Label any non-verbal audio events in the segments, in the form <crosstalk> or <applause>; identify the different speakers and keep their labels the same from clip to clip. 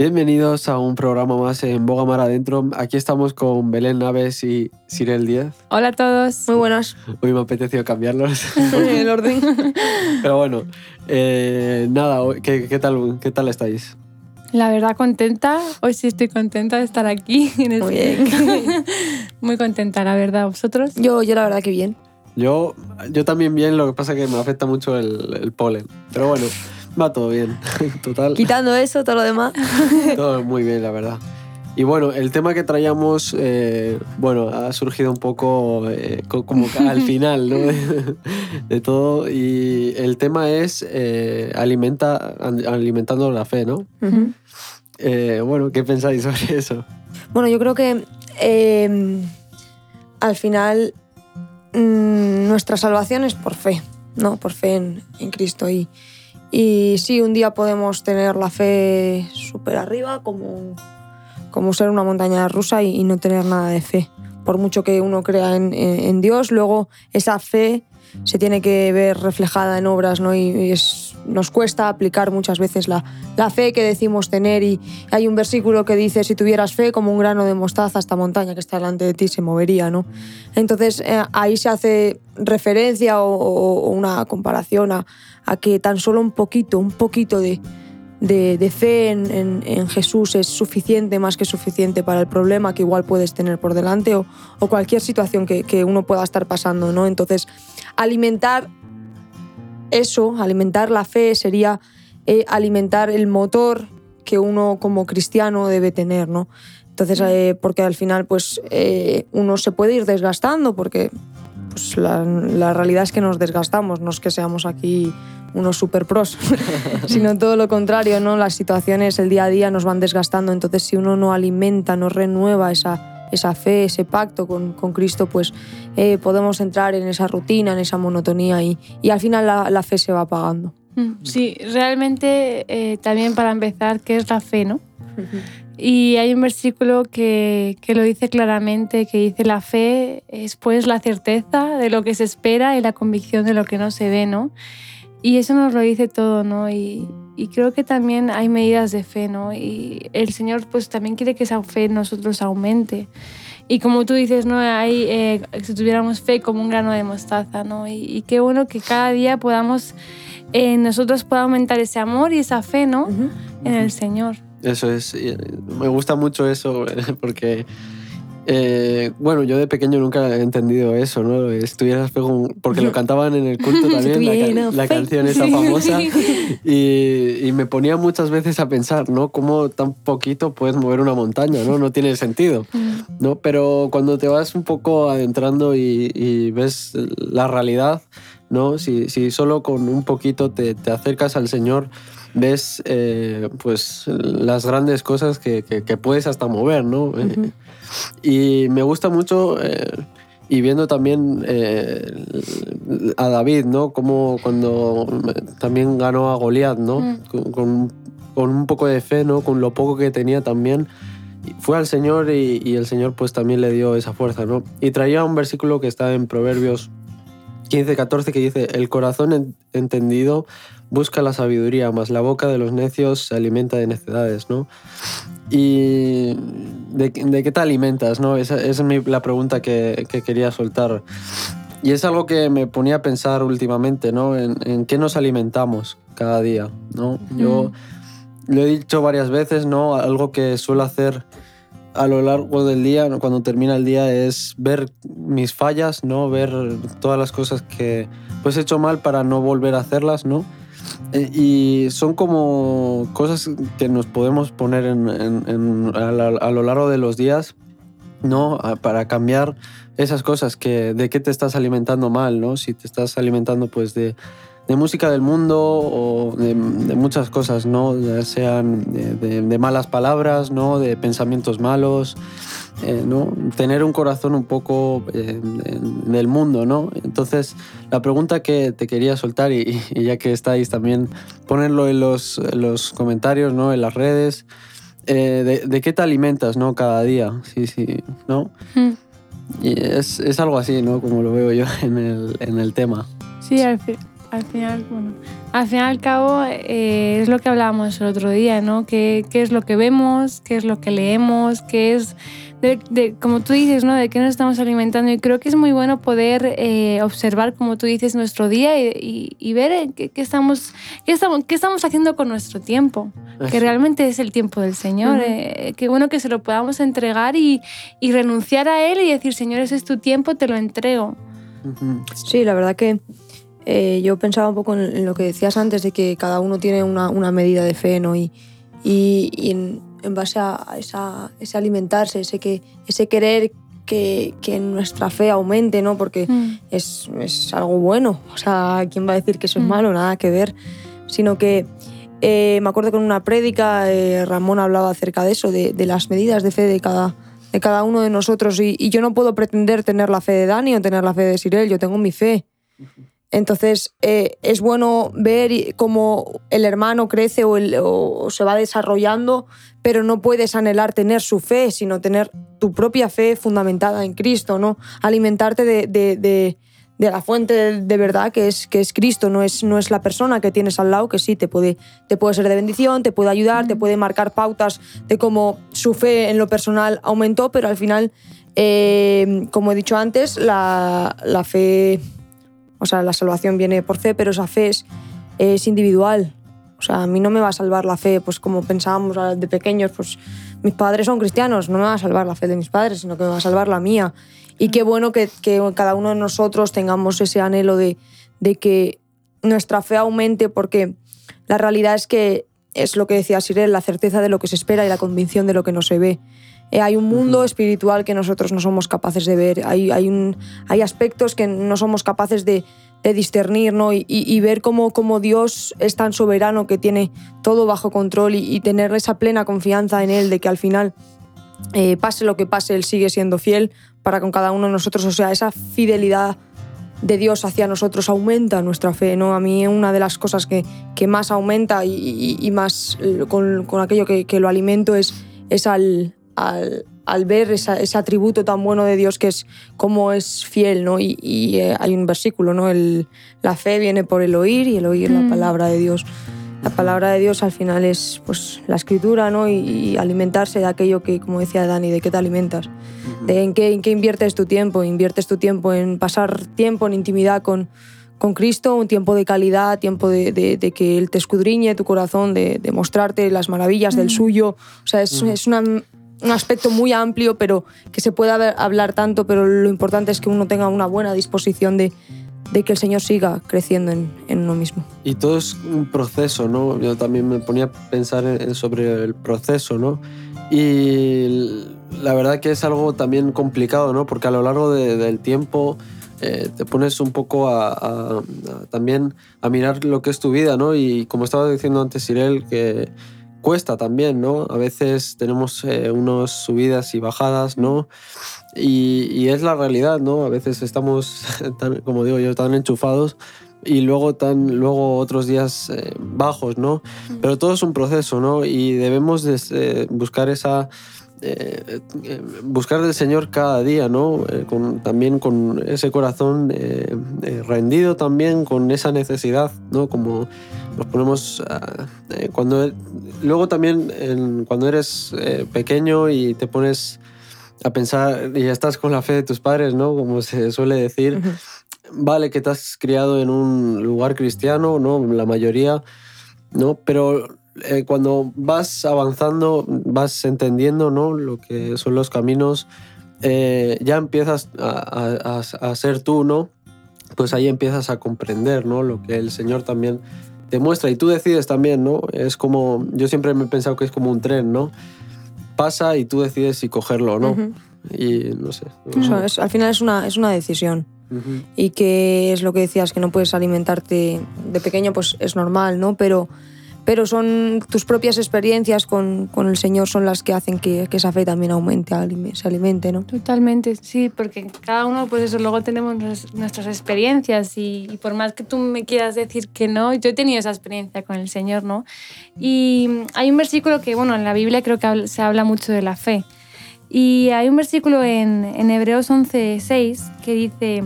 Speaker 1: Bienvenidos a un programa más en Boga Mar Adentro. Aquí estamos con Belén Naves y Sirel Díaz.
Speaker 2: Hola a todos.
Speaker 3: Muy buenas.
Speaker 1: Hoy me ha apetecido cambiarlos. <laughs>
Speaker 3: el orden. <laughs>
Speaker 1: Pero bueno, eh, nada, ¿qué, qué, tal, ¿qué tal estáis?
Speaker 2: La verdad, contenta. Hoy sí estoy contenta de estar aquí. <laughs> En
Speaker 3: Muy bien.
Speaker 2: Muy contenta, la verdad. ¿Vosotros?
Speaker 3: Yo, yo la verdad que bien.
Speaker 1: Yo, yo también bien, lo que pasa es que me afecta mucho el, el polen. Pero bueno, va todo bien. <laughs> Total.
Speaker 3: Quitando eso, todo lo demás. <laughs>
Speaker 1: Todo muy bien, la verdad. Y bueno, el tema que traíamos, eh, bueno, ha surgido un poco eh, co- como al <laughs> final, ¿no? De, de todo. Y el tema es eh, alimenta, an- alimentando la fe, ¿no? Bueno, ¿qué pensáis sobre eso?
Speaker 3: Bueno, yo creo que eh, al final mm, nuestra salvación es por fe, ¿no? Por fe en, en Cristo. Y, y sí, un día podemos tener la fe súper arriba, como, como ser una montaña rusa y, no tener nada de fe. Por mucho que uno crea en, en- en Dios, luego esa fe se tiene que ver reflejada en obras, ¿no? Y, es, nos cuesta aplicar muchas veces la, fe que decimos tener y hay un versículo que dice, si tuvieras fe como un grano de mostaza, esta montaña que está delante de ti se movería, ¿no? Entonces eh, ahí se hace referencia o, una comparación a, que tan solo un poquito, un poquito de, fe en, Jesús es suficiente, más que suficiente para el problema que igual puedes tener por delante o, o cualquier situación que, que uno pueda estar pasando, ¿no? Entonces, alimentar eso, alimentar la fe sería eh, alimentar el motor que uno como cristiano debe tener, ¿no? Entonces, eh, porque al final, pues, eh, uno se puede ir desgastando, porque pues, la, la realidad es que nos desgastamos, no es que seamos aquí unos super pros, <laughs> sino <laughs> todo lo contrario, ¿no? Las situaciones, el día a día nos van desgastando, entonces si uno no alimenta, no renueva esa, esa fe, ese pacto con, con Cristo, pues eh, podemos entrar en esa rutina, en esa monotonía y, y al final la, la fe se va apagando.
Speaker 2: Mm, Sí, realmente eh, también para empezar, ¿qué es la fe, no? Y hay un versículo que, que lo dice claramente, que dice la fe es pues la certeza de lo que se espera y la convicción de lo que no se ve, ¿no? Y eso nos lo dice todo, ¿no? Y, y creo que también hay medidas de fe, ¿no? Y el Señor pues también quiere que esa fe en nosotros aumente. Y como tú dices, ¿no? Hay, eh, si tuviéramos fe como un grano de mostaza, ¿no? Y, y qué bueno que cada día podamos, eh, nosotros pueda aumentar ese amor y esa fe, ¿no? En el Señor.
Speaker 1: Eso es, eh, me gusta mucho eso <laughs> porque, eh, bueno, yo de pequeño nunca he entendido eso, ¿no? Estuvieras porque lo cantaban en el culto <laughs> también, la, la canción esa famosa, <laughs> y, y me ponía muchas veces a pensar, ¿no? ¿Cómo tan poquito puedes mover una montaña, ¿no? No tiene sentido, <laughs> ¿no? Pero cuando te vas un poco adentrando y, y ves la realidad, ¿no? Si, si solo con un poquito te, te acercas al Señor, ves eh, pues las grandes cosas que, que- que puedes hasta mover, ¿no? Eh, y me gusta mucho, eh, y viendo también eh, a David, ¿no? Como cuando también ganó a Goliat, ¿no?
Speaker 2: Mm.
Speaker 1: Con, con- con un poco de fe, ¿no? Con lo poco que tenía también. Fue al Señor y, y el Señor pues también le dio esa fuerza, ¿no? Y traía un versículo que está en Proverbios 15, 14 que dice, el corazón en- entendido busca la sabiduría, mas la boca de los necios se alimenta de necedades, ¿no? Y ¿de, de qué te alimentas, no? Esa, esa es mi- la pregunta que, que quería soltar. Y es algo que me ponía a pensar últimamente, ¿no? En, en qué nos alimentamos cada día, ¿no? Yo lo he dicho varias veces, ¿no? Algo que suelo hacer a lo largo del día, cuando termina el día, es ver mis fallas, ¿no? Ver todas las cosas que pues he hecho mal para no volver a hacerlas, ¿no? Eh, Y son como cosas que nos podemos poner en- a, lo largo de los días, ¿no? A- Para cambiar esas cosas que de qué te estás alimentando mal, ¿no? Si te estás alimentando pues de, música del mundo o de, muchas cosas, ¿no? Sean de- de malas palabras, ¿no? De pensamientos malos, eh, ¿no? Tener un corazón un poco eh, en- del mundo, ¿no? Entonces, la pregunta que te quería soltar, y, y ya que estáis también, ponerlo en los, en los comentarios, ¿no? En las redes, eh, de, de qué te alimentas, ¿no? Cada día, sí, sí, ¿no?
Speaker 2: Mm.
Speaker 1: Y es, es algo así, ¿no? Como lo veo yo <laughs> en el, en el tema.
Speaker 2: Sí, al, fi- al final, bueno, al fin y al cabo eh, es lo que hablábamos el otro día, ¿no? ¿Qué, ¿Qué, es lo que vemos? ¿Qué es lo que leemos? ¿Qué es, de, como tú dices, ¿no? De qué nos estamos alimentando? Y creo que es muy bueno poder eh, observar, como tú dices, nuestro día y, y, ver qué, qué, estamos, qué, estamos, qué estamos haciendo con nuestro tiempo, que realmente es el tiempo del Señor. Uh -huh. eh, qué bueno que se lo podamos entregar y, y renunciar a Él y decir, Señor, ese es tu tiempo, te lo entrego.
Speaker 3: Sí, la verdad que eh, yo pensaba un poco en, en, lo que decías antes, de que cada uno tiene una, una medida de fe, ¿no? Y, y, y en, en, base a esa, ese alimentarse, ese, que, ese querer que, que nuestra fe aumente, ¿no? Porque mm. es, es, algo bueno. O sea, ¿quién va a decir que eso es mm. malo? Nada que ver. Sino que eh, me acuerdo que en una prédica eh, Ramón hablaba acerca de eso, de, de, las medidas de fe de cada, de cada uno de nosotros. Y, y, yo no puedo pretender tener la fe de Dani o tener la fe de Sirel, yo tengo mi fe. <laughs> Entonces eh, es bueno ver cómo el hermano crece o, el, o, se va desarrollando, pero no puedes anhelar tener su fe, sino tener tu propia fe fundamentada en Cristo, ¿no? Alimentarte de, de, de, de la fuente de, de, verdad que es, que es Cristo, no es, no es la persona que tienes al lado que sí te puede, te puede ser de bendición, te puede ayudar, te puede marcar pautas de cómo su fe en lo personal aumentó, pero al final, eh, como he dicho antes, la, la fe o sea, la salvación viene por fe, pero esa fe es, es, individual. O sea, a mí no me va a salvar la fe, pues como pensábamos de pequeños, pues mis padres son cristianos, no me va a salvar la fe de mis padres, sino que me va a salvar la mía. Y qué bueno que, que cada uno de nosotros tengamos ese anhelo de, de que nuestra fe aumente, porque la realidad es que es lo que decía Sirel, la certeza de lo que se espera y la convicción de lo que no se ve. Eh, hay un mundo espiritual que nosotros no somos capaces de ver, hay, hay, un, hay aspectos que no somos capaces de, de discernir ¿no? y, y, y, ver cómo, cómo, Dios es tan soberano que tiene todo bajo control y, y tener esa plena confianza en Él de que al final, eh, pase lo que pase, Él sigue siendo fiel para con cada uno de nosotros. O sea, esa fidelidad de Dios hacia nosotros aumenta nuestra fe. ¿no? A mí una de las cosas que, que más aumenta y, más con, con aquello que, que, lo alimento es, es al, al, al ver esa, ese atributo tan bueno de Dios que es cómo es fiel, ¿no? Y, y eh, hay un versículo, ¿no? El, la fe viene por el oír y el oír mm. la palabra de Dios. La palabra de Dios al final es pues, la escritura, ¿no? Y, y, alimentarse de aquello que, como decía Dani, de qué te alimentas. Uh -huh. De en qué, en qué inviertes tu tiempo. Inviertes tu tiempo en pasar tiempo en intimidad con, con Cristo, un tiempo de calidad, tiempo de, de, de, que Él te escudriñe tu corazón, de, de mostrarte las maravillas mm. del suyo. O sea, es, mm. es una un aspecto muy amplio, pero que se pueda hablar tanto, pero lo importante es que uno tenga una buena disposición de, de que el Señor siga creciendo en, en, uno mismo.
Speaker 1: Y todo es un proceso, ¿no? Yo también me ponía a pensar en, sobre el proceso, ¿no? Y la verdad que es algo también complicado, ¿no? Porque a lo largo de, del tiempo eh, te pones un poco a, también a mirar lo que es tu vida, ¿no? Y como estaba diciendo antes, Irel, que cuesta también, ¿no? A veces tenemos eh, unas subidas y bajadas, ¿no? Y, y, es la realidad, ¿no? A veces estamos, <laughs> tan, como digo yo, tan enchufados y luego, tan, luego otros días eh, bajos, ¿no? Pero todo es un proceso, ¿no? Y debemos de, eh, buscar esa... Eh, eh, buscar del Señor cada día, ¿no? Eh, con, también con ese corazón rendido también, con esa necesidad, ¿no? Como nos ponemos uh, cuando luego también en, cuando eres pequeño y te pones a pensar y estás con la fe de tus padres, ¿no? Como se suele decir, uh -huh. vale que te has criado en un lugar cristiano, ¿no? La mayoría, ¿no? Pero eh, cuando vas avanzando, vas entendiendo ¿no? lo que son los caminos, eh, ya empiezas a, a, a, ser tú, ¿no? Pues ahí empiezas a comprender, ¿no? Lo que el Señor también te muestra y tú decides también, ¿no? Es como, yo siempre me he pensado que es como un tren, ¿no? Pasa y tú decides si cogerlo o no. Uh -huh. Y no sé.
Speaker 3: Eso, es, al final es una, es una decisión. Uh -huh. Y que es lo que decías, que no puedes alimentarte de pequeño, pues es normal, ¿no? Pero pero son tus propias experiencias con, con, el Señor son las que hacen que, que, esa fe también aumente, se alimente, ¿no?
Speaker 2: Totalmente, sí, porque cada uno, pues eso, luego tenemos nuestras experiencias y, y, por más que tú me quieras decir que no, yo he tenido esa experiencia con el Señor, ¿no? Y hay un versículo que, bueno, en la Biblia creo que se habla mucho de la fe. Y hay un versículo en, en Hebreos 11.6 que dice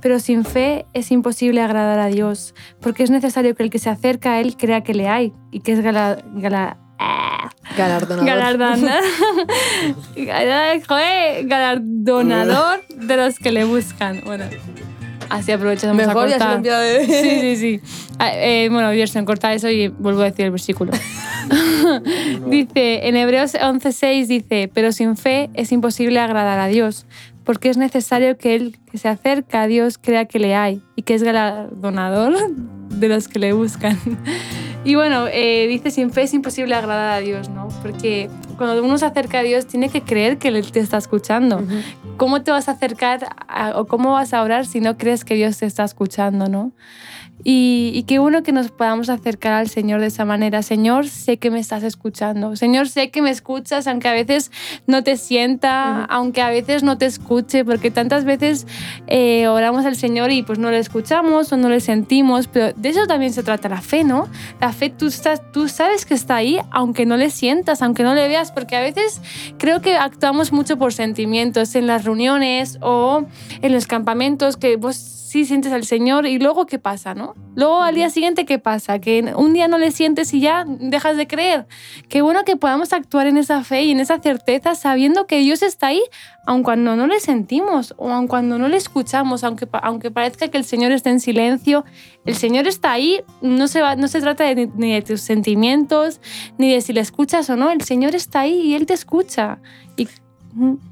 Speaker 2: pero sin fe es imposible agradar a Dios, porque es necesario que el que se acerca a Él crea que le hay y que es gala, gala, ah,
Speaker 3: Galardonador.
Speaker 2: galardonador, <laughs> <laughs> galardonador de los que le buscan. Bueno, así aprovechamos
Speaker 3: Mejor
Speaker 2: a
Speaker 3: ya se
Speaker 2: cortar.
Speaker 3: de...
Speaker 2: Sí, sí, sí. Ah, eh, bueno, Biersen, corta eso y vuelvo a decir el versículo. <laughs> dice, en Hebreos 11.6 dice, pero sin fe es imposible agradar a Dios, porque es necesario que el que se acerca a Dios crea que le hay y que es galardonador de los que le buscan. <laughs> Y bueno, eh, dice, sin fe es imposible agradar a Dios, ¿no? Porque cuando uno se acerca a Dios tiene que creer que Él te está escuchando. ¿Cómo te vas a acercar a- o cómo vas a orar si no crees que Dios te está escuchando, ¿no? Y, y qué bueno que nos podamos acercar al Señor de esa manera. Señor, sé que me estás escuchando. Señor, sé que me escuchas, aunque a veces no te sienta, aunque a veces no te escuche, porque tantas veces eh, oramos al Señor y pues no le escuchamos o no le sentimos, pero de eso también se trata la fe, ¿no? La fe, tú, estás, tú sabes que está ahí, aunque no le sientas, aunque no le veas, porque a veces creo que actuamos mucho por sentimientos en las reuniones o en los campamentos, que vos sí sientes al Señor y luego qué pasa, ¿no? Luego al día siguiente qué pasa, que un día no le sientes y ya dejas de creer. Qué bueno que podamos actuar en esa fe y en esa certeza sabiendo que Dios está ahí, aun cuando no le sentimos o aun cuando no le escuchamos, aunque, aunque parezca que el Señor esté en silencio, el Señor está ahí, no se, va, no se trata de, ni de tus sentimientos, ni de si le escuchas o no, el Señor está ahí y Él te escucha. Y,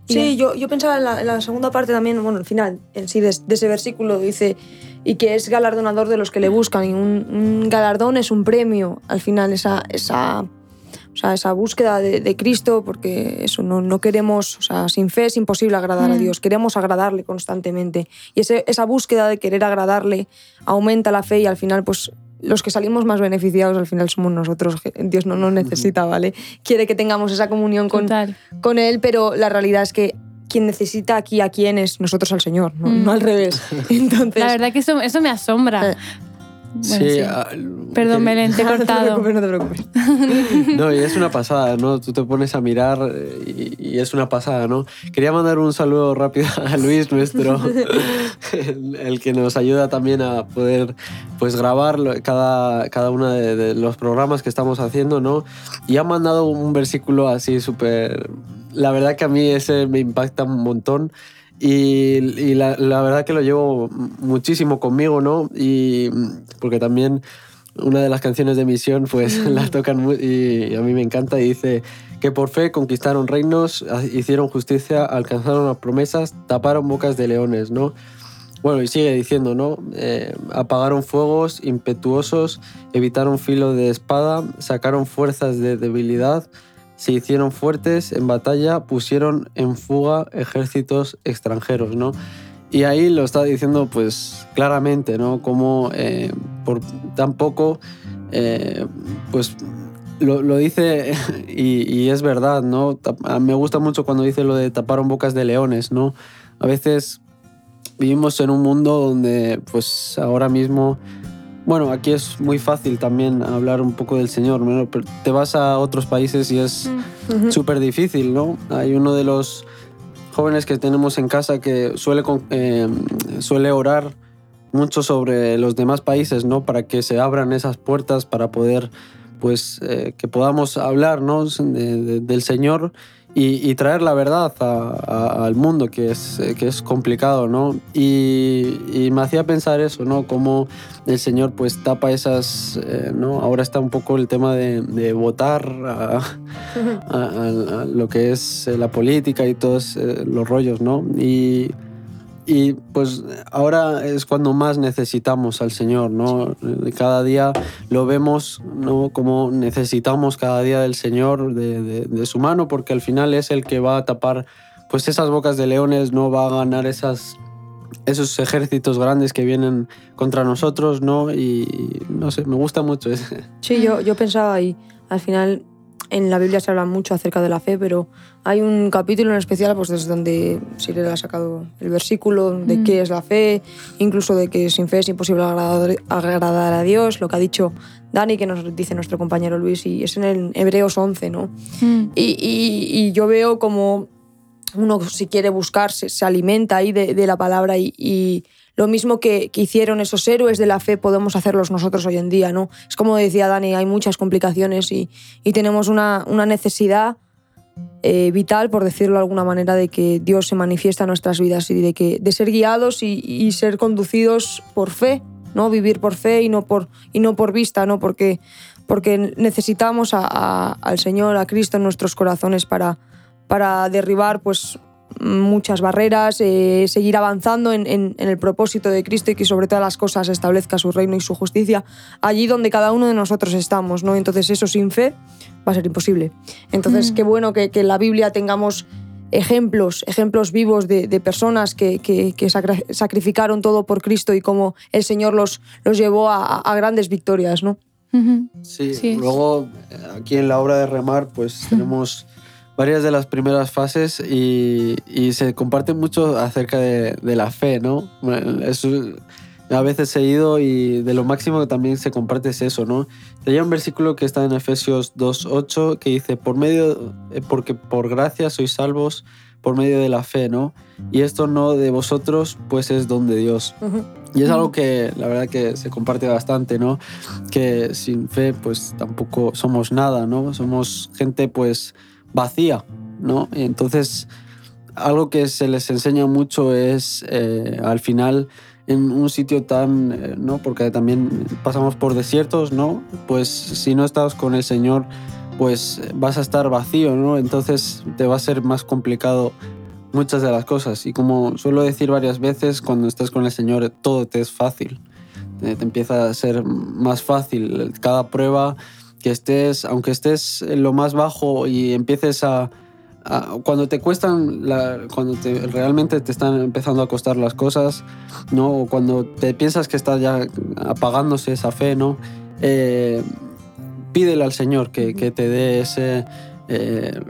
Speaker 3: Sí, yo, yo pensaba en la, en la segunda parte también, bueno, el final en sí de, de ese versículo dice, y que es galardonador de los que le buscan, y un, un galardón es un premio, al final, esa, esa, o sea, esa búsqueda de, de Cristo, porque eso, no, no queremos, o sea, sin fe es imposible agradar a
Speaker 2: Mm.
Speaker 3: Dios, queremos agradarle constantemente, y ese- esa búsqueda de querer agradarle aumenta la fe y al final, pues... Los que salimos más beneficiados al final somos nosotros. Dios no nos necesita, ¿vale? Quiere que tengamos esa comunión con,
Speaker 2: Total.
Speaker 3: con él, pero la realidad es que quien necesita aquí a quién es nosotros al Señor, no,
Speaker 2: Mm.
Speaker 3: no al revés. <laughs> Entonces,
Speaker 2: La verdad que eso, eso me asombra. Bueno,
Speaker 1: sí,
Speaker 2: sí.
Speaker 1: ah,
Speaker 2: Perdón,
Speaker 1: que-
Speaker 2: Belén, te he <laughs>
Speaker 3: no te
Speaker 2: cortado.
Speaker 3: preocupes, no te preocupes. <laughs>
Speaker 1: No, y es una pasada, ¿no? Tú te pones a mirar eh, y, y es una pasada, ¿no? Quería mandar un saludo rápido a Luis, nuestro, <laughs> el, el que nos ayuda también a poder pues grabar cada, cada uno de, de los programas que estamos haciendo, ¿no? Y ha mandado un versículo así súper... La verdad que a mí ese me impacta un montón. Y, la, verdad que lo llevo muchísimo conmigo, ¿no? Y porque también una de las canciones de Misión, pues <laughs> la tocan mu- y a mí me encanta y dice que por fe conquistaron reinos, hicieron justicia, alcanzaron las promesas, taparon bocas de leones, ¿no? Bueno, y sigue diciendo, ¿no? Eh, apagaron fuegos impetuosos, evitaron filo de espada, sacaron fuerzas de debilidad, se hicieron fuertes en batalla, pusieron en fuga ejércitos extranjeros, ¿no? Y ahí lo está diciendo pues claramente, ¿no? Como eh, por tan poco, eh, pues lo, dice <laughs> y, y es verdad, ¿no? Me gusta mucho cuando dice lo de taparon bocas de leones, ¿no? A veces vivimos en un mundo donde pues ahora mismo, bueno, aquí es muy fácil también hablar un poco del Señor, ¿no? Pero te vas a otros países y es
Speaker 2: Mm.
Speaker 1: súper difícil, ¿no? Hay uno de los jóvenes que tenemos en casa que suele, eh, suele orar mucho sobre los demás países, ¿no? Para que se abran esas puertas para poder, pues, eh, que podamos hablar, ¿no? De- de- del Señor y, y traer la verdad a- a- al mundo, que es, eh, que es complicado, ¿no? Y, y me hacía pensar eso, ¿no? Cómo el Señor, pues, tapa esas, eh, ¿no? Ahora está un poco el tema de, de votar a, <laughs> a, lo que es eh, la política y todos los rollos, ¿no? Y, y pues ahora es cuando más necesitamos al Señor, ¿no? Cada día lo vemos, ¿no? Como necesitamos cada día del Señor, de, de- de su mano, porque al final es el que va a tapar pues esas bocas de leones, no va a ganar esas esos ejércitos grandes que vienen contra nosotros, ¿no? Y no sé, me gusta mucho ese.
Speaker 3: Sí, yo, yo pensaba ahí, al final en la Biblia se habla mucho acerca de la fe, pero hay un capítulo en especial pues desde donde Sirel ha sacado el versículo de
Speaker 2: Mm.
Speaker 3: qué es la fe, incluso de que sin fe es imposible agradar, agradar a Dios, lo que ha dicho Dani, que nos dice nuestro compañero Luis, y es en el Hebreos 11, ¿no?
Speaker 2: Mm.
Speaker 3: Y, y- y yo veo como uno, si quiere buscar, se, se alimenta ahí de, de la palabra y, y lo mismo que, que, hicieron esos héroes de la fe podemos hacerlos nosotros hoy en día, ¿no? Es como decía Dani, hay muchas complicaciones y, y tenemos una, una necesidad eh, vital, por decirlo de alguna manera, de que Dios se manifiesta en nuestras vidas y de, que, de ser guiados y, y ser conducidos por fe, ¿no? Vivir por fe y no por, y no por vista, ¿no? Porque, porque necesitamos a, al Señor, a Cristo en nuestros corazones para, para derribar pues, muchas barreras, eh, seguir avanzando en, en, en, el propósito de Cristo y que sobre todas las cosas establezca su reino y su justicia allí donde cada uno de nosotros estamos, ¿no? Entonces eso sin fe va a ser imposible. Entonces mm. qué bueno que, que, en la Biblia tengamos ejemplos, ejemplos vivos de, de personas que, que, que, sacrificaron todo por Cristo y cómo el Señor los, los llevó a, a grandes victorias, ¿no?
Speaker 1: Sí, sí, luego aquí en la obra de Remar pues tenemos varias de las primeras fases y, y se comparte mucho acerca de, de, la fe, ¿no? A veces he ido y de lo máximo que también se comparte es eso, ¿no? Hay un versículo que está en Efesios 2.8 que dice, por medio, eh, porque por gracia sois salvos por medio de la fe, ¿no? Y esto no de vosotros, pues es don de Dios. Uh -huh. Y es algo que la verdad que se comparte bastante, ¿no? Que sin fe, pues tampoco somos nada, ¿no? Somos gente, pues vacía, ¿no? Y entonces, algo que se les enseña mucho es eh, al final en un sitio tan, eh, ¿no? Porque también pasamos por desiertos, ¿no? Pues si no estás con el Señor, pues vas a estar vacío, ¿no? Entonces te va a ser más complicado muchas de las cosas. Y como suelo decir varias veces, cuando estás con el Señor todo te es fácil. Te, te empieza a ser más fácil. Cada prueba que estés, aunque estés en lo más bajo y empieces a, a cuando te cuestan, la, cuando te, realmente te están empezando a costar las cosas, ¿no? O cuando te piensas que está ya apagándose esa fe, ¿no? Eh, pídele al Señor que, que te dé ese, eh,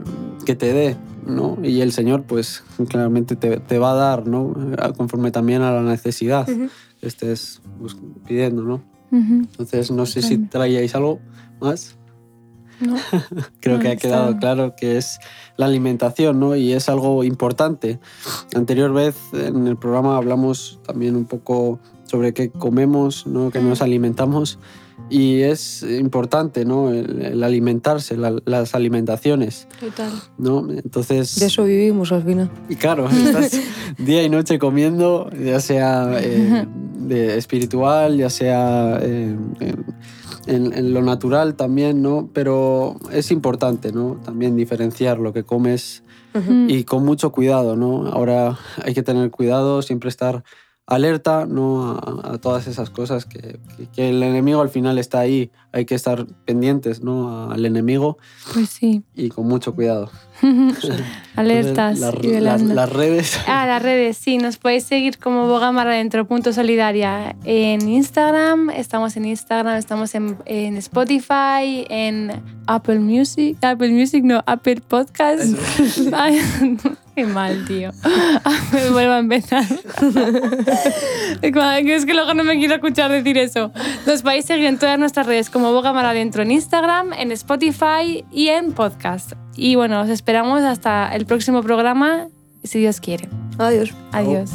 Speaker 1: que te dé, ¿no? Y el Señor, pues, claramente te, te, va a dar, ¿no? Conforme también a la necesidad uh -huh. que estés pues, pidiendo, ¿no? Uh -huh. Entonces, no sé si traíais algo más.
Speaker 2: No. <laughs>
Speaker 1: Creo
Speaker 2: no,
Speaker 1: que ha quedado
Speaker 2: está...
Speaker 1: claro que es la alimentación, ¿no? Y es algo importante. Anterior vez en el programa hablamos también un poco sobre qué comemos, ¿no? Que nos alimentamos. Y es importante, ¿no? El, el alimentarse, la, las alimentaciones.
Speaker 2: Total.
Speaker 1: ¿no? Entonces...
Speaker 3: De eso vivimos al final.
Speaker 1: Y claro, <laughs> estás día y noche comiendo, ya sea eh, de espiritual, ya sea... Eh, en, en, lo natural también, ¿no? Pero es importante, ¿no? También diferenciar lo que comes uh -huh. y con mucho cuidado, ¿no? Ahora hay que tener cuidado, siempre estar alerta, ¿no? A, a todas esas cosas que, que, que, el enemigo al final está ahí, hay que estar pendientes, ¿no? Al enemigo.
Speaker 2: Pues sí.
Speaker 1: Y con mucho cuidado.
Speaker 2: Alertas y
Speaker 1: las, las, redes.
Speaker 2: Ah, las redes, sí. Nos podéis seguir como Bogamara dentro punto solidaria en Instagram. Estamos en Instagram, estamos en, en, Spotify, en Apple Music. Apple Music, no, Apple Podcast. <laughs> Ay, <laughs> qué mal, tío. <laughs> Me vuelvo a empezar. es que luego no me quiero escuchar decir eso. Nos podéis seguir en todas nuestras redes como Bogamara dentro en Instagram, en Spotify y en podcast. Y bueno, os esperamos hasta el próximo programa, si Dios quiere.
Speaker 3: Adiós.
Speaker 2: Adiós.